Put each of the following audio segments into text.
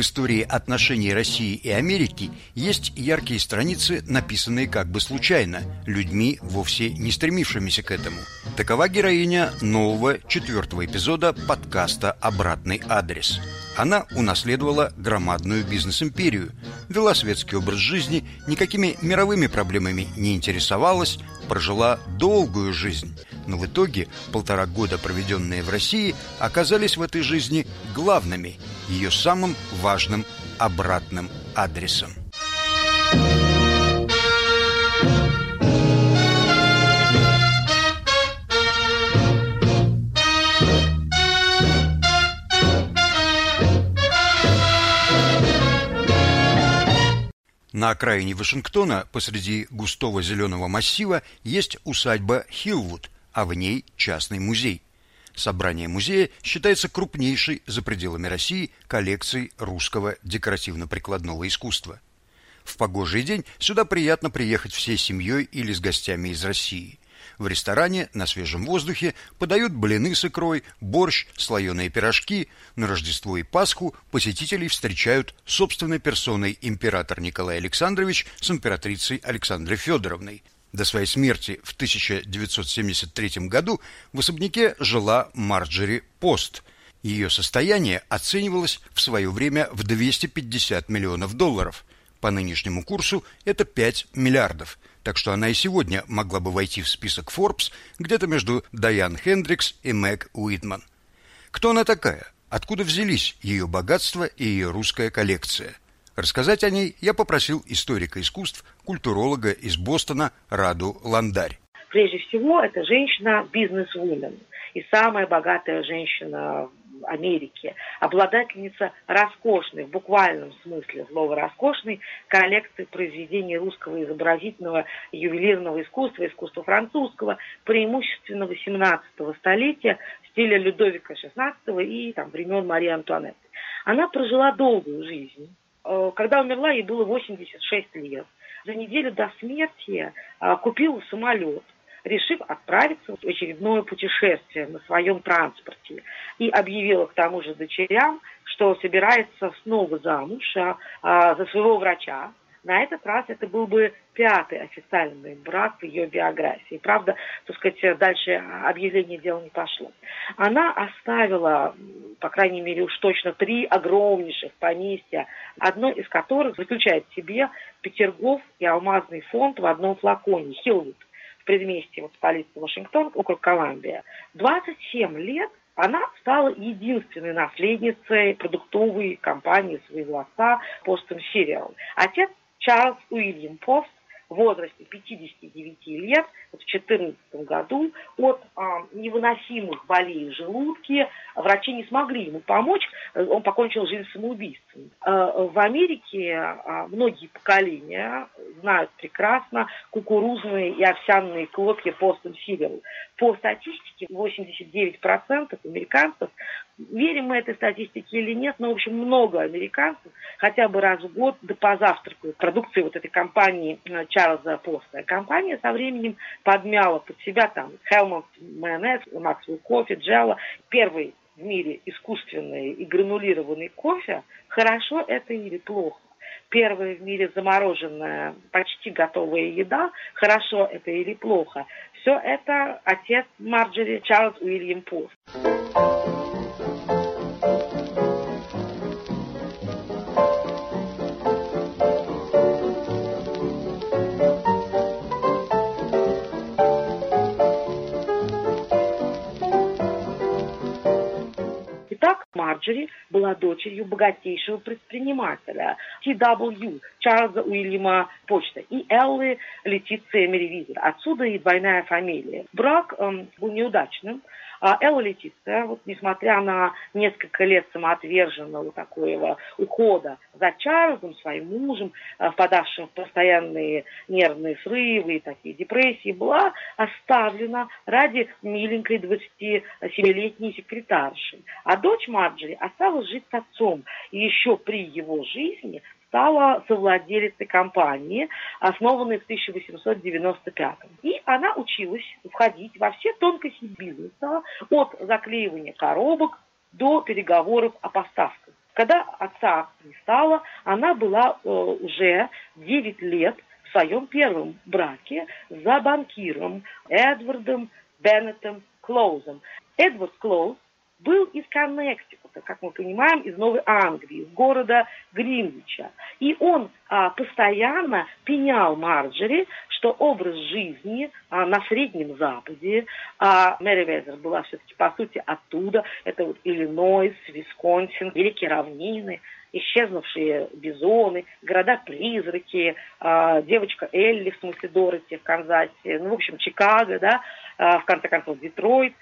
В истории отношений России и Америки есть яркие страницы, написанные как бы случайно, людьми, вовсе не стремившимися к этому. Такова героиня нового четвертого эпизода подкаста «Обратный адрес». Она унаследовала громадную бизнес-империю, вела светский образ жизни, никакими мировыми проблемами не интересовалась, прожила долгую жизнь. Но в итоге полтора года, проведенные в России, оказались в этой жизни главными, ее самым важным обратным адресом. На окраине Вашингтона, посреди густого зеленого массива, есть усадьба Хиллвуд, а в ней частный музей. Собрание музея считается крупнейшей за пределами России коллекцией русского декоративно-прикладного искусства. В погожий день сюда приятно приехать всей семьей или с гостями из России. В ресторане на свежем воздухе подают блины с икрой, борщ, слоеные пирожки. На Рождество и Пасху посетителей встречают собственной персоной император Николай Александрович с императрицей Александрой Федоровной. До своей смерти в 1973 году в особняке жила Марджери Пост. Ее состояние оценивалось в свое время в 250 миллионов долларов. По нынешнему курсу это 5 миллиардов – так что она и сегодня могла бы войти в список Forbes где-то между Дайан Хендрикс и Мэг Уитман. Кто она такая? Откуда взялись ее богатство и ее русская коллекция? Рассказать о ней я попросил историка искусств, культуролога из Бостона Раду Ландарь. Прежде всего, это женщина бизнес-вумен и самая богатая женщина Америки, обладательница роскошной, в буквальном смысле слова роскошной, коллекции произведений русского изобразительного ювелирного искусства, искусства французского, преимущественно 18 столетия, стиля Людовика XVI и там, времен Марии Антуанетты. Она прожила долгую жизнь. Э, когда умерла, ей было 86 лет. За неделю до смерти э, купила самолет – решив отправиться в очередное путешествие на своем транспорте. И объявила к тому же дочерям, что собирается снова замуж а, за своего врача. На этот раз это был бы пятый официальный брак в ее биографии. Правда, так сказать, дальше объявление дела не пошло. Она оставила, по крайней мере, уж точно три огромнейших поместья, одно из которых заключает в себе Петергоф и Алмазный фонд в одном флаконе, Хилвуд в предместье вот, столицы Вашингтон, округ Колумбия, 27 лет она стала единственной наследницей продуктовой компании своего отца Постом Cereal. Отец Чарльз Уильям Пост в возрасте 59 лет, в 2014 году, от а, невыносимых болей в желудке. Врачи не смогли ему помочь, он покончил жизнь самоубийством. А, в Америке а, многие поколения знают прекрасно кукурузные и овсяные хлопья постом сирил. По статистике 89% американцев верим мы этой статистике или нет, но, в общем, много американцев хотя бы раз в год да позавтракают продукцией вот этой компании э, Чарльза Поста. Компания со временем подмяла под себя там Хелмонт майонез, Максвелл кофе, Джелла. Первый в мире искусственный и гранулированный кофе, хорошо это или плохо? Первая в мире замороженная, почти готовая еда, хорошо это или плохо? Все это отец Марджери Чарльз Уильям Пост. Марджери была дочерью богатейшего предпринимателя T.W. Чарльза Уильяма Почта и Эллы Летиция Меривизер. Отсюда и двойная фамилия. Брак эм, был неудачным. А Элла Летиция, вот несмотря на несколько лет самоотверженного такого ухода за Чарльзом, своим мужем, э, впадавшим в постоянные нервные срывы и такие депрессии, была оставлена ради миленькой 27-летней секретарши. А дочь Марджери осталась жить с отцом. И еще при его жизни стала совладелицей компании, основанной в 1895 И она училась входить во все тонкости бизнеса, от заклеивания коробок до переговоров о поставках. Когда отца не стало, она была э, уже 9 лет в своем первом браке за банкиром Эдвардом Беннетом Клоузом. Эдвард Клоуз был из Коннектикута, как мы понимаем, из Новой Англии, из города Гринвича. И он а, постоянно пенял Марджери, что образ жизни а, на Среднем Западе, а Мэри Везер была все-таки, по сути, оттуда, это вот Иллинойс, Висконсин, Великие равнины, исчезнувшие бизоны, города-призраки, э, девочка Элли, в смысле Дороти в Канзасе, ну, в общем, Чикаго, да, э, в конце концов, Детройт,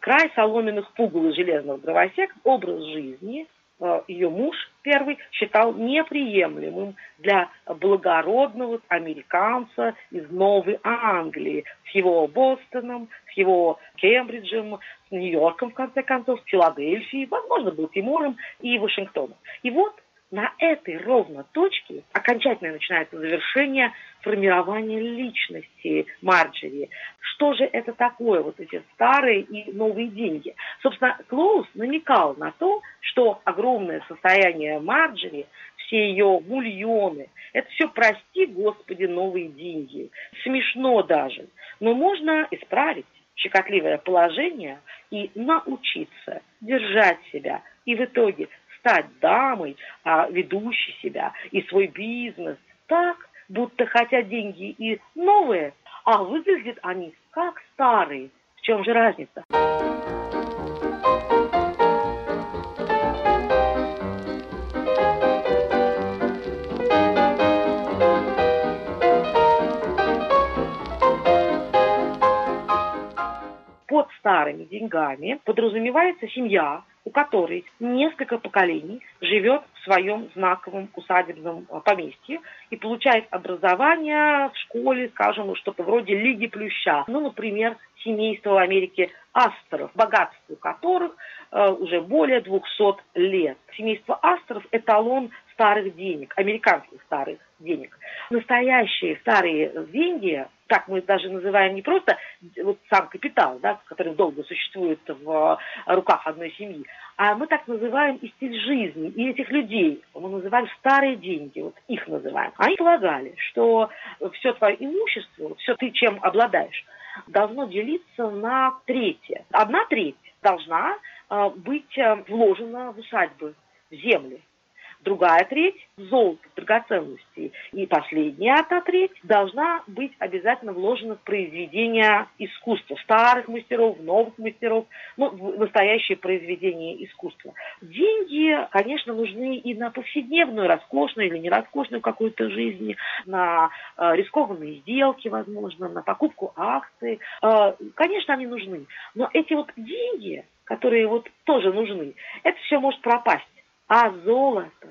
край соломенных пугал и железных дровосек, образ жизни э, ее муж первый считал неприемлемым для благородного американца из Новой Англии с его Бостоном, с его Кембриджем, с Нью-Йорком, в конце концов, с Филадельфией, возможно, был Тимуром и Вашингтоном. И вот на этой ровно точке окончательно начинается завершение формирования личности Марджери. Что же это такое, вот эти старые и новые деньги? Собственно, Клоус намекал на то, что огромное состояние Марджери, все ее бульоны, это все, прости господи, новые деньги. Смешно даже. Но можно исправить щекотливое положение и научиться держать себя. И в итоге стать дамой, а, ведущей себя и свой бизнес так, будто хотят деньги и новые, а выглядят они как старые. В чем же разница? под старыми деньгами подразумевается семья, у которой несколько поколений живет в своем знаковом усадебном а, поместье и получает образование в школе, скажем, ну, что-то вроде Лиги Плюща. Ну, например, семейство в Америке Астеров, богатству которых э, уже более 200 лет. Семейство Астеров – эталон старых денег, американских старых денег. Настоящие старые деньги как мы даже называем не просто вот сам капитал, да, который долго существует в руках одной семьи, а мы так называем и стиль жизни, и этих людей мы называем старые деньги, вот их называем. Они полагали, что все твое имущество, все ты чем обладаешь, должно делиться на третье. Одна треть должна э, быть э, вложена в усадьбы, в земли другая треть – золото, драгоценности. И последняя одна треть должна быть обязательно вложена в произведения искусства. Старых мастеров, новых мастеров, ну, в настоящее произведение искусства. Деньги, конечно, нужны и на повседневную, роскошную или не роскошную какую-то жизнь, на э, рискованные сделки, возможно, на покупку акций. Э, конечно, они нужны. Но эти вот деньги, которые вот тоже нужны, это все может пропасть а золото,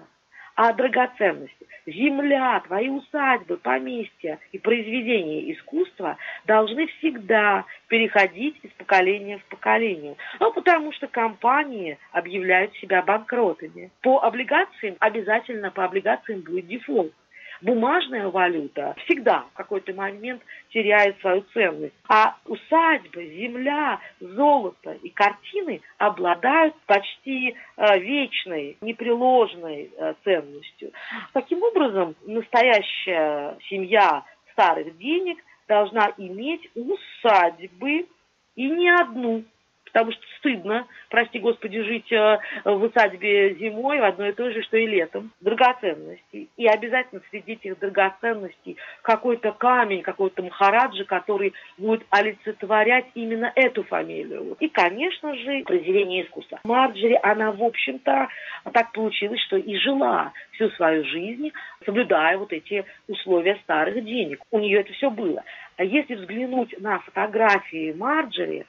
а драгоценности. Земля, твои усадьбы, поместья и произведения искусства должны всегда переходить из поколения в поколение. Ну, потому что компании объявляют себя банкротами. По облигациям, обязательно по облигациям будет дефолт бумажная валюта всегда в какой-то момент теряет свою ценность. А усадьба, земля, золото и картины обладают почти э, вечной, непреложной э, ценностью. Таким образом, настоящая семья старых денег должна иметь усадьбы и не одну потому что стыдно, прости господи, жить э, в усадьбе зимой в одной и той же, что и летом. Драгоценности. И обязательно среди этих драгоценностей какой-то камень, какой-то махараджи, который будет олицетворять именно эту фамилию. И, конечно же, произведение искусства. Марджери, она, в общем-то, так получилось, что и жила всю свою жизнь, соблюдая вот эти условия старых денег. У нее это все было. А если взглянуть на фотографии Марджери,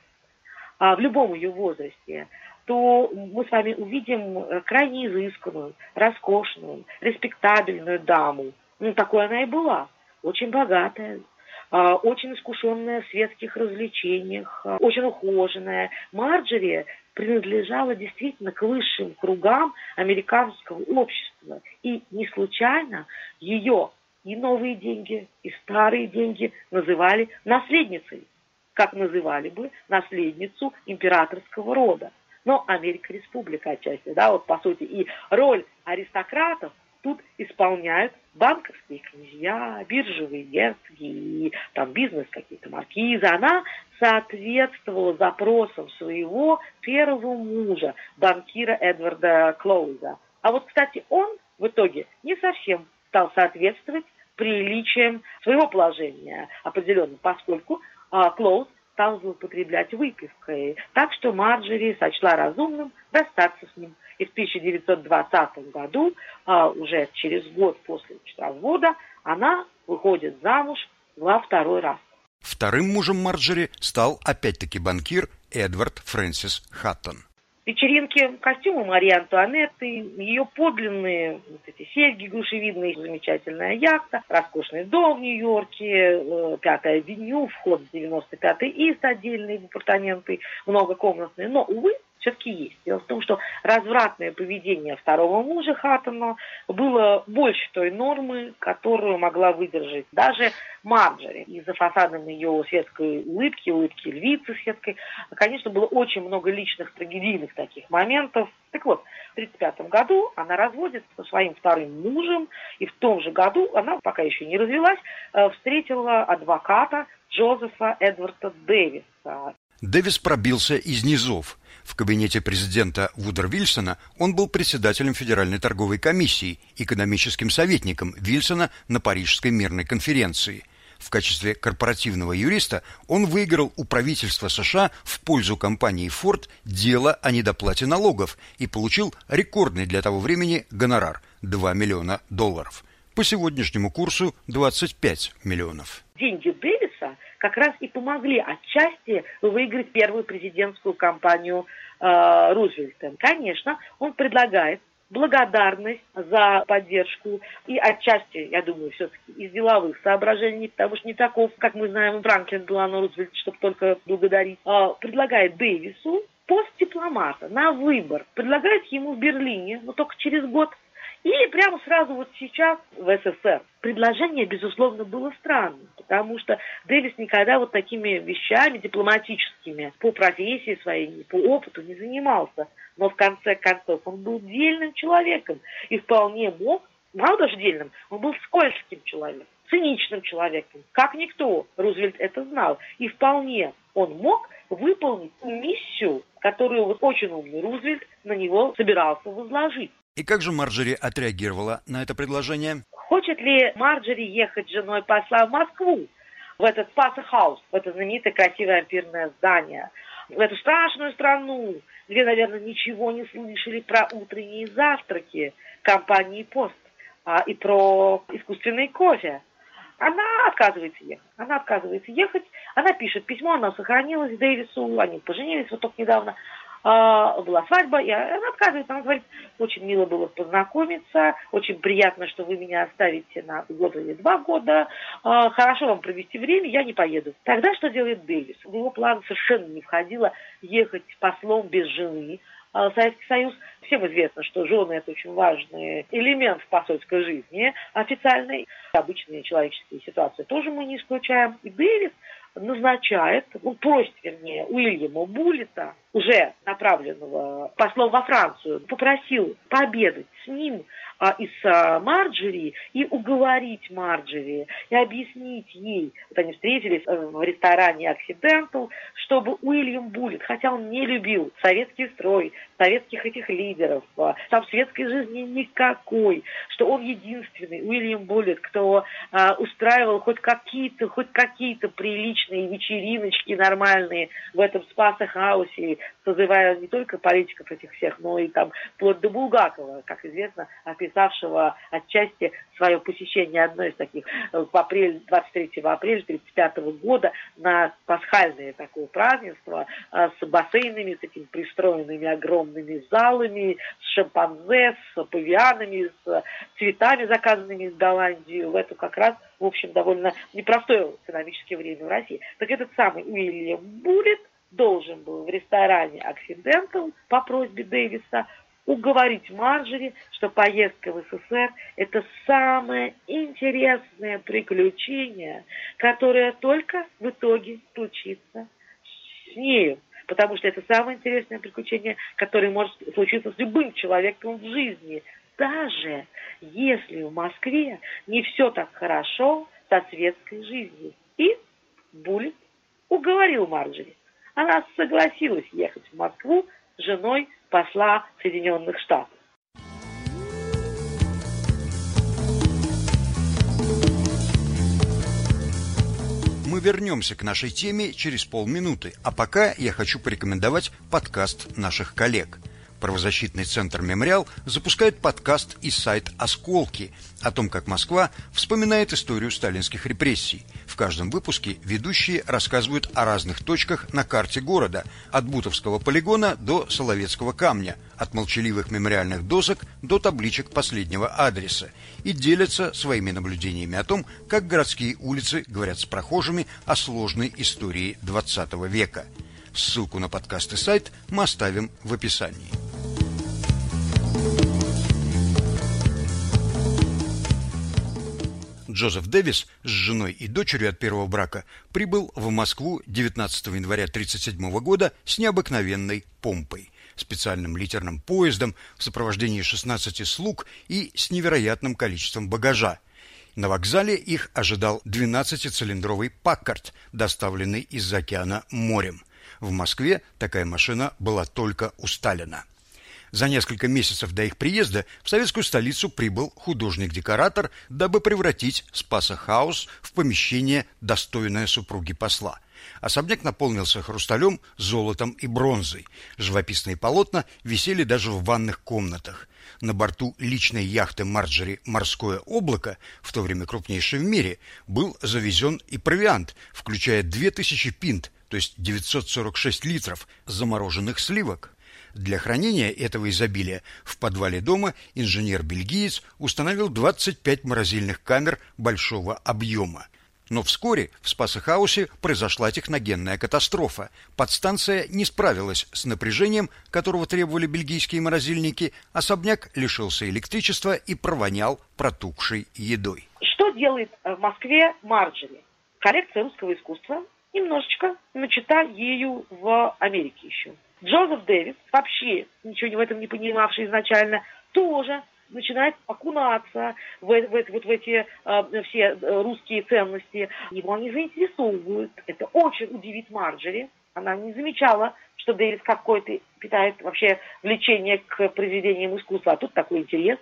в любом ее возрасте, то мы с вами увидим э, крайне изысканную, роскошную, респектабельную даму. Ну, такой она и была. Очень богатая, а, очень искушенная в светских развлечениях, а, очень ухоженная. Марджери принадлежала действительно к высшим кругам американского общества. И не случайно ее и новые деньги, и старые деньги называли наследницей как называли бы наследницу императорского рода. но Америка республика отчасти, да, вот по сути. И роль аристократов тут исполняют банковские князья, биржевые герцоги там бизнес какие-то маркизы. Она соответствовала запросам своего первого мужа, банкира Эдварда Клоуза. А вот, кстати, он в итоге не совсем стал соответствовать приличиям своего положения определенно, поскольку а, Клоуз стал злоупотреблять выпивкой. Так что Марджери сочла разумным расстаться с ним. И в 1920 году, а, уже через год после развода, она выходит замуж во второй раз. Вторым мужем Марджери стал опять-таки банкир Эдвард Фрэнсис Хаттон вечеринки, костюмы Марии Антуанетты, ее подлинные вот эти серьги глушевидные, замечательная яхта, роскошный дом в Нью-Йорке, э, пятая авеню, вход в 95-й ИС, отдельные апартаменты, многокомнатные. Но, увы, все-таки есть. Дело в том, что развратное поведение второго мужа Хаттона было больше той нормы, которую могла выдержать даже Марджери. Из-за фасадом ее светской улыбки, улыбки львицы светской, конечно, было очень много личных трагедийных таких моментов. Так вот, в 1935 году она разводится со своим вторым мужем, и в том же году, она пока еще не развелась, э, встретила адвоката Джозефа Эдварда Дэвиса. Дэвис пробился из низов. В кабинете президента Вудер Вильсона он был председателем Федеральной торговой комиссии, экономическим советником Вильсона на Парижской мирной конференции. В качестве корпоративного юриста он выиграл у правительства США в пользу компании Ford дело о недоплате налогов и получил рекордный для того времени гонорар – 2 миллиона долларов. По сегодняшнему курсу 25 миллионов. Деньги Дэвиса как раз и помогли отчасти выиграть первую президентскую кампанию э, Рузвельта. Конечно, он предлагает благодарность за поддержку и отчасти, я думаю, все-таки из деловых соображений, потому что не таков, как мы знаем, Франклин Делано Рузвельт, чтобы только благодарить, а, предлагает Дэвису пост дипломата на выбор. Предлагает ему в Берлине, но только через год и прямо сразу вот сейчас в СССР. Предложение, безусловно, было странным, потому что Дэвис никогда вот такими вещами дипломатическими по профессии своей, по опыту не занимался. Но в конце концов он был дельным человеком и вполне мог, мало даже дельным, он был скользким человеком, циничным человеком, как никто. Рузвельт это знал. И вполне он мог выполнить миссию, которую вот очень умный Рузвельт на него собирался возложить. И как же Марджери отреагировала на это предложение? Хочет ли Марджери ехать с женой посла в Москву, в этот Спасо-хаус, в это знаменитое красивое ампирное здание, в эту страшную страну, где, наверное, ничего не слышали про утренние завтраки компании «Пост» а, и про искусственный кофе. Она отказывается ехать. Она отказывается ехать. Она пишет письмо, она сохранилась Дэвису, они поженились вот только недавно. А, была свадьба, и она отказывается, она говорит, очень мило было познакомиться, очень приятно, что вы меня оставите на год или два года, а, хорошо вам провести время, я не поеду. Тогда что делает Дэвис? В его план совершенно не входило ехать послом без жены, а, Советский Союз. Всем известно, что жены – это очень важный элемент в посольской жизни официальной. Обычные человеческие ситуации тоже мы не исключаем. И Дэвис назначает, ну, просит, вернее, Уильяма Буллета, уже направленного послом во Францию, попросил пообедать с ним а, и с а, Марджери и уговорить Марджери и объяснить ей, вот они встретились э, в ресторане «Аксидентал», чтобы Уильям Буллет, хотя он не любил советский строй, советских этих лидеров, а, там светской жизни никакой, что он единственный, Уильям Буллет, кто а, устраивал хоть какие-то, хоть какие-то приличные вечериночки нормальные в этом Спаса-хаусе, созывая не только политиков этих всех, но и там вплоть до Булгакова, как известно, описавшего отчасти свое посещение одной из таких э, в апреле, 23 апреля 1935 года на пасхальное такое празднество э, с бассейнами, с этими пристроенными огромными залами, с шимпанзе, с павианами, с цветами, заказанными из Голландии, в эту как раз, в общем, довольно непростое экономическое время в России. Так этот самый Уильям Буллет должен был в ресторане «Оксидентал» по просьбе Дэвиса уговорить Марджери, что поездка в СССР – это самое интересное приключение, которое только в итоге случится с нею. потому что это самое интересное приключение, которое может случиться с любым человеком в жизни. Даже если в Москве не все так хорошо со светской жизнью. И Буллет уговорил Марджери. Она согласилась ехать в Москву с женой посла Соединенных Штатов. Мы вернемся к нашей теме через полминуты, а пока я хочу порекомендовать подкаст наших коллег – Правозащитный центр «Мемориал» запускает подкаст и сайт «Осколки» о том, как Москва вспоминает историю сталинских репрессий. В каждом выпуске ведущие рассказывают о разных точках на карте города, от Бутовского полигона до Соловецкого камня, от молчаливых мемориальных досок до табличек последнего адреса, и делятся своими наблюдениями о том, как городские улицы говорят с прохожими о сложной истории XX века. Ссылку на подкаст и сайт мы оставим в описании. Джозеф Дэвис с женой и дочерью от первого брака прибыл в Москву 19 января 1937 года с необыкновенной помпой, специальным литерным поездом в сопровождении 16 слуг и с невероятным количеством багажа. На вокзале их ожидал 12-цилиндровый «Паккарт», доставленный из океана морем. В Москве такая машина была только у Сталина. За несколько месяцев до их приезда в советскую столицу прибыл художник-декоратор, дабы превратить Спасо-хаус в помещение, достойное супруги посла. Особняк наполнился хрусталем, золотом и бронзой. Живописные полотна висели даже в ванных комнатах. На борту личной яхты Марджери «Морское облако», в то время крупнейшей в мире, был завезен и провиант, включая 2000 пинт, то есть 946 литров замороженных сливок. Для хранения этого изобилия в подвале дома инженер-бельгиец установил 25 морозильных камер большого объема. Но вскоре в Спасахаусе произошла техногенная катастрофа. Подстанция не справилась с напряжением, которого требовали бельгийские морозильники, особняк лишился электричества и провонял протухшей едой. Что делает в Москве Марджери? Коллекция русского искусства немножечко начата ею в Америке еще. Джозеф Дэвис, вообще ничего в этом не понимавший изначально, тоже начинает окунаться в, в, вот в эти э, все русские ценности. Его они заинтересовывают. Это очень удивит Марджери. Она не замечала, что Дэвис какой-то питает вообще влечение к произведениям искусства. А тут такой интерес.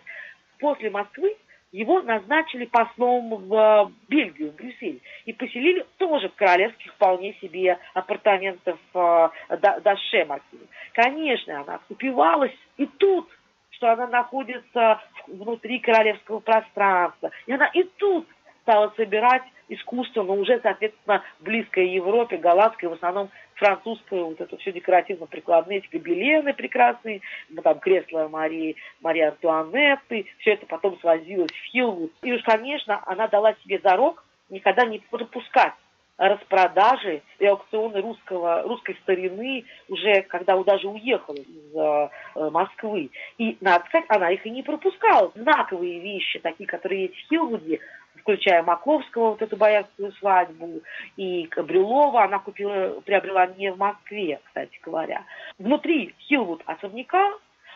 После Москвы его назначили послом в Бельгию, в Брюссель, и поселили тоже королевских вполне себе апартаментах в Даше Маркине. Конечно, она упивалась и тут, что она находится внутри королевского пространства, и она и тут стала собирать искусство, но уже, соответственно, близкой Европе, голландской, в основном французское, вот это все декоративно-прикладные, эти гобелены прекрасные, там кресло Марии, Марии Антуанетты, все это потом свозилось в Хилвуд. И уж, конечно, она дала себе зарок никогда не пропускать распродажи и аукционы русского, русской старины уже когда даже уехала из э, Москвы. И, надо сказать, она их и не пропускала. Знаковые вещи, такие, которые есть в Хилвуде, включая Маковского, вот эту боярскую свадьбу, и Брюлова она купила, приобрела не в Москве, кстати говоря. Внутри Хилвуд особняка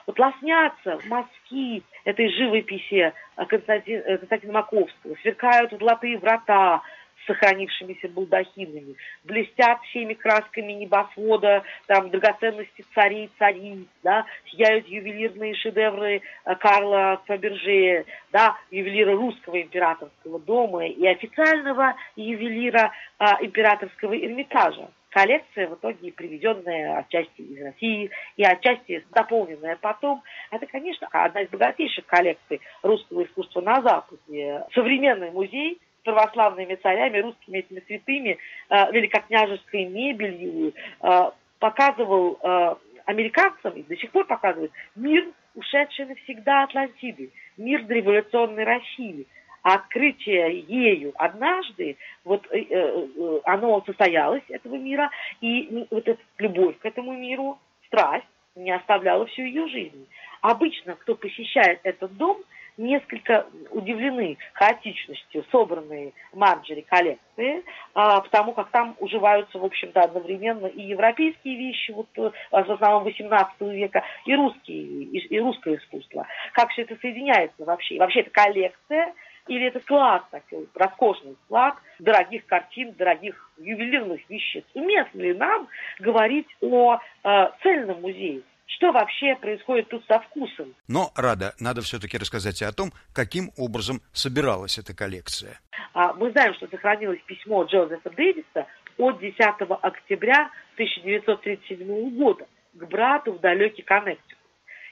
вот лоснятся мазки этой живописи Константина, Константина Маковского, сверкают золотые врата, сохранившимися балдахинами, блестят всеми красками небосвода, там драгоценности царей цариц, да, сияют ювелирные шедевры э, Карла Фаберже, да, ювелира русского императорского дома и официального ювелира а, императорского Эрмитажа коллекция, в итоге приведенная отчасти из России и отчасти дополненная потом. Это, конечно, одна из богатейших коллекций русского искусства на Западе. Современный музей православными царями, русскими этими святыми, э, великокняжеской мебелью, э, показывал э, американцам, и до сих пор показывает, мир, ушедший навсегда Атлантиды, мир дореволюционной России. А открытие ею однажды, вот оно состоялось, этого мира, и вот эта любовь к этому миру, страсть, не оставляла всю ее жизнь. Обычно, кто посещает этот дом, несколько удивлены хаотичностью собранной Марджери коллекции, а, потому как там уживаются, в общем-то, одновременно и европейские вещи, вот в основном 18 века, и русские, и, и русское искусство. Как все это соединяется вообще? И вообще это коллекция, или это склад, такой роскошный склад дорогих картин, дорогих ювелирных вещиц. Уместно ли нам говорить о э, цельном музее? Что вообще происходит тут со вкусом? Но, Рада, надо все-таки рассказать о том, каким образом собиралась эта коллекция. А, мы знаем, что сохранилось письмо Джозефа Дэвиса от 10 октября 1937 года к брату в далекий Коннектикут.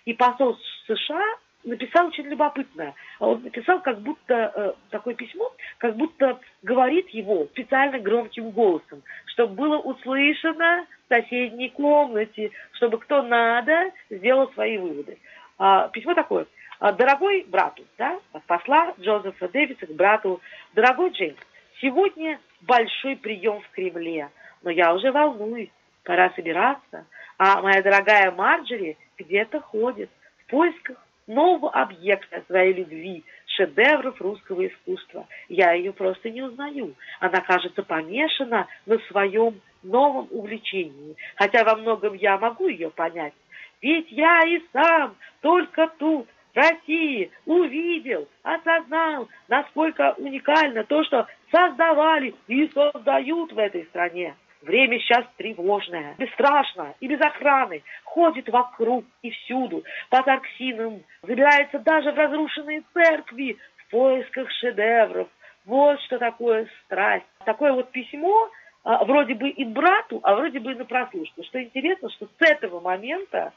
И посол США написал очень любопытное. Он написал как будто э, такое письмо, как будто говорит его специально громким голосом, чтобы было услышано в соседней комнате, чтобы кто надо сделал свои выводы. А, письмо такое. «А, дорогой брату, да, от посла Джозефа Дэвиса к брату, дорогой Джеймс, сегодня большой прием в Кремле, но я уже волнуюсь, пора собираться, а моя дорогая Марджери где-то ходит в поисках нового объекта своей любви, шедевров русского искусства. Я ее просто не узнаю. Она, кажется, помешана на своем новом увлечении, хотя во многом я могу ее понять. Ведь я и сам только тут, в России, увидел, осознал, насколько уникально то, что создавали и создают в этой стране. Время сейчас тревожное, бесстрашно и без охраны. Ходит вокруг и всюду, по торксинам, забирается даже в разрушенные церкви в поисках шедевров. Вот что такое страсть. Такое вот письмо а, вроде бы и брату, а вроде бы и на прослушку. Что интересно, что с этого момента,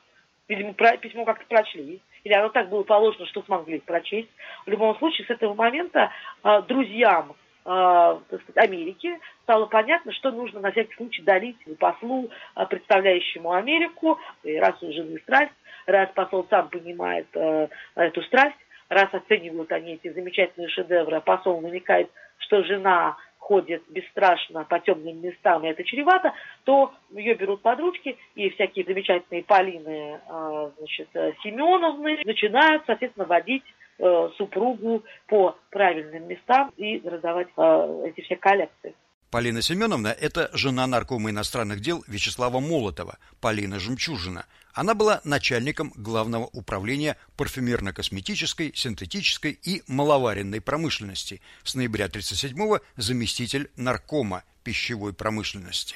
видимо, про, письмо как-то прочли, или оно так было положено, что смогли прочесть. В любом случае, с этого момента а, друзьям э, Америки, стало понятно, что нужно на всякий случай дарить послу, э, представляющему Америку, и раз у жены страсть, раз посол сам понимает э, эту страсть, раз оценивают они эти замечательные шедевры, а посол намекает, что жена ходит бесстрашно по темным местам, и это чревато, то ее берут под ручки, и всякие замечательные Полины э, значит, Семеновны начинают, соответственно, водить Э, супругу по правильным местам и раздавать э, эти все коллекции. Полина Семеновна – это жена наркома иностранных дел Вячеслава Молотова, Полина Жемчужина. Она была начальником Главного управления парфюмерно-косметической, синтетической и маловаренной промышленности. С ноября 1937-го заместитель наркома пищевой промышленности.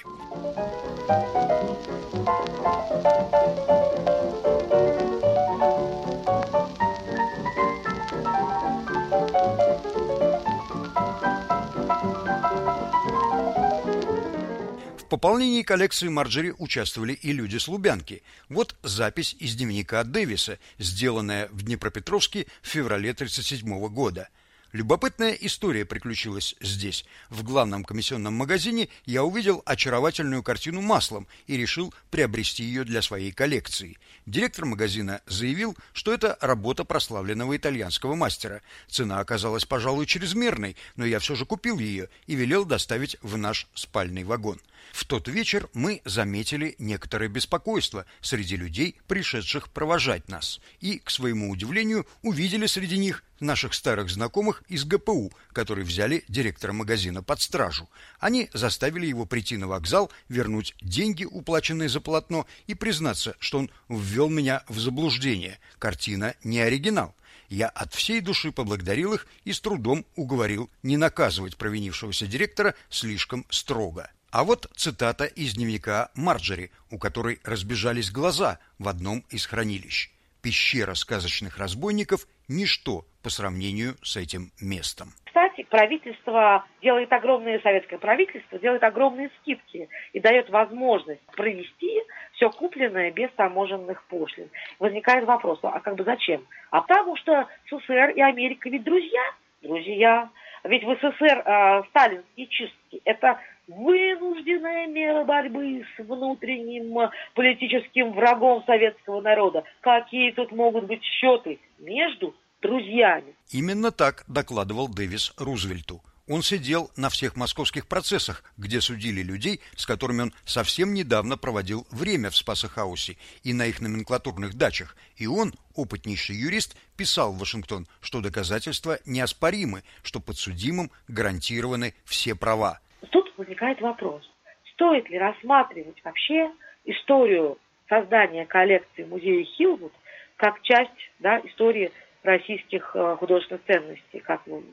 Пополнении коллекции Марджери участвовали и люди с Лубянки. Вот запись из дневника Дэвиса, сделанная в Днепропетровске в феврале 1937 года. Любопытная история приключилась здесь. В главном комиссионном магазине я увидел очаровательную картину маслом и решил приобрести ее для своей коллекции. Директор магазина заявил, что это работа прославленного итальянского мастера. Цена оказалась, пожалуй, чрезмерной, но я все же купил ее и велел доставить в наш спальный вагон. В тот вечер мы заметили некоторое беспокойство среди людей, пришедших провожать нас, и, к своему удивлению, увидели среди них наших старых знакомых из ГПУ, которые взяли директора магазина под стражу. Они заставили его прийти на вокзал, вернуть деньги, уплаченные за полотно, и признаться, что он ввел меня в заблуждение. Картина не оригинал. Я от всей души поблагодарил их и с трудом уговорил не наказывать провинившегося директора слишком строго. А вот цитата из дневника Марджери, у которой разбежались глаза в одном из хранилищ. «Пещера сказочных разбойников – ничто по сравнению с этим местом». Кстати, правительство делает огромные, советское правительство делает огромные скидки и дает возможность провести все купленное без таможенных пошлин. Возникает вопрос, а как бы зачем? А потому что СССР и Америка ведь друзья. Друзья. Ведь в СССР э, сталинские чистки – это вынужденная мера борьбы с внутренним политическим врагом советского народа. Какие тут могут быть счеты между друзьями? Именно так докладывал Дэвис Рузвельту. Он сидел на всех московских процессах, где судили людей, с которыми он совсем недавно проводил время в Спасахаусе и на их номенклатурных дачах, и он, опытнейший юрист, писал в Вашингтон, что доказательства неоспоримы, что подсудимым гарантированы все права. Тут возникает вопрос, стоит ли рассматривать вообще историю создания коллекции музея Хилвуд как часть да, истории российских э, художественных ценностей, как ну,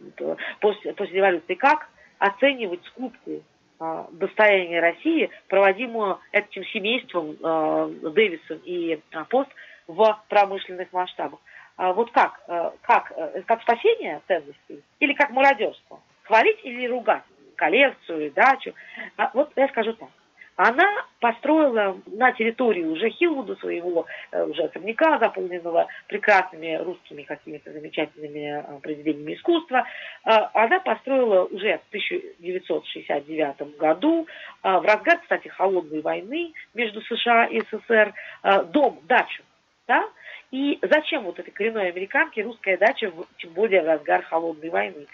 после, после революции, как оценивать скупку э, достояния России, проводимую этим семейством э, Дэвисон и Пост в промышленных масштабах. А вот как? Как, как спасение ценностей или как мародерство? Хвалить или ругать? Коллекцию, дачу? А вот я скажу так она построила на территории уже Хилвуда своего э, уже особняка, заполненного прекрасными русскими какими-то замечательными э, произведениями искусства, э, она построила уже в 1969 году, в разгар, кстати, холодной войны между США и СССР, дом, дачу, да, и зачем вот этой коренной американке русская дача, тем более в разгар холодной войны?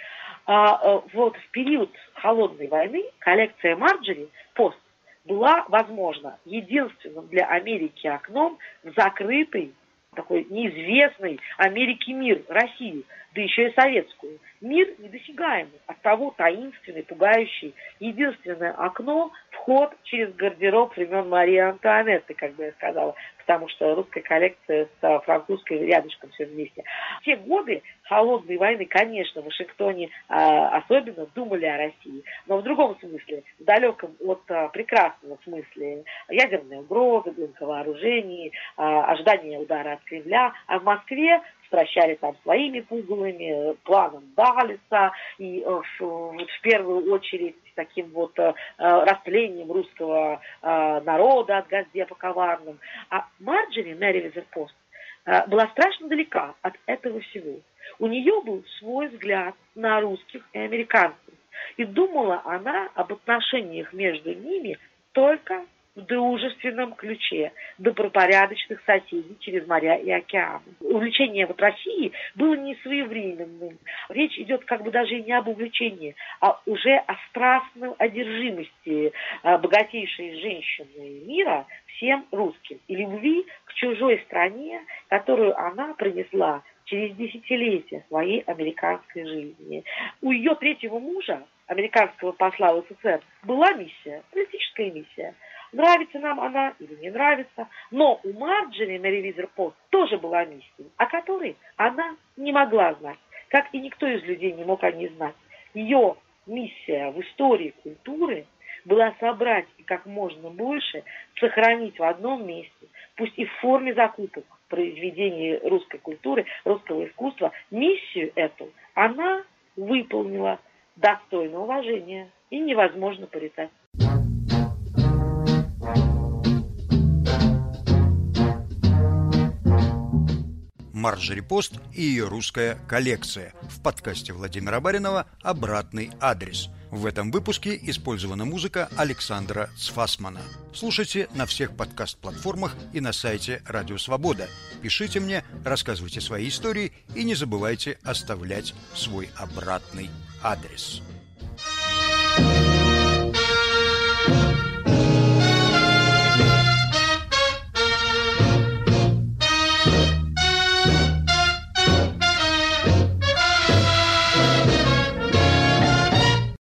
А, вот в период холодной войны коллекция Марджери, пост, была, возможно, единственным для Америки окном в закрытый, такой неизвестный Америке мир, Россию, да еще и советскую. Мир недосягаемый, от того таинственный, пугающий. Единственное окно – вход через гардероб времен Марии Антуанетты, как бы я сказала, потому что русская коллекция с французской рядышком все вместе. В те годы холодной войны, конечно, в Вашингтоне а, особенно думали о России, но в другом смысле, в далеком от а, прекрасного смысле, ядерной угрозы, гонка вооружений, а, ожидание удара от Кремля, а в Москве стращали там своими пугалами, планом Далиса, и э, в, в первую очередь таким вот э, растлением русского э, народа от Газдепа коварным. А Марджери, Мэри Визерпост, э, была страшно далека от этого всего. У нее был свой взгляд на русских и американцев. И думала она об отношениях между ними только в дружественном ключе добропорядочных соседей через моря и океаны. Увлечение вот России было не своевременным. Речь идет как бы даже не об увлечении, а уже о страстной одержимости а, богатейшей женщины мира всем русским и любви к чужой стране, которую она принесла через десятилетия своей американской жизни. У ее третьего мужа, американского посла в СССР, была миссия, политическая миссия – Нравится нам она или не нравится. Но у Марджери на ревизор пост тоже была миссия, о которой она не могла знать, как и никто из людей не мог о ней знать. Ее миссия в истории культуры была собрать и как можно больше сохранить в одном месте, пусть и в форме закупок, произведений русской культуры, русского искусства, миссию эту она выполнила достойно уважения и невозможно порицать. Марджери Пост и ее русская коллекция. В подкасте Владимира Баринова «Обратный адрес». В этом выпуске использована музыка Александра Цфасмана. Слушайте на всех подкаст-платформах и на сайте Радио Свобода. Пишите мне, рассказывайте свои истории и не забывайте оставлять свой обратный адрес.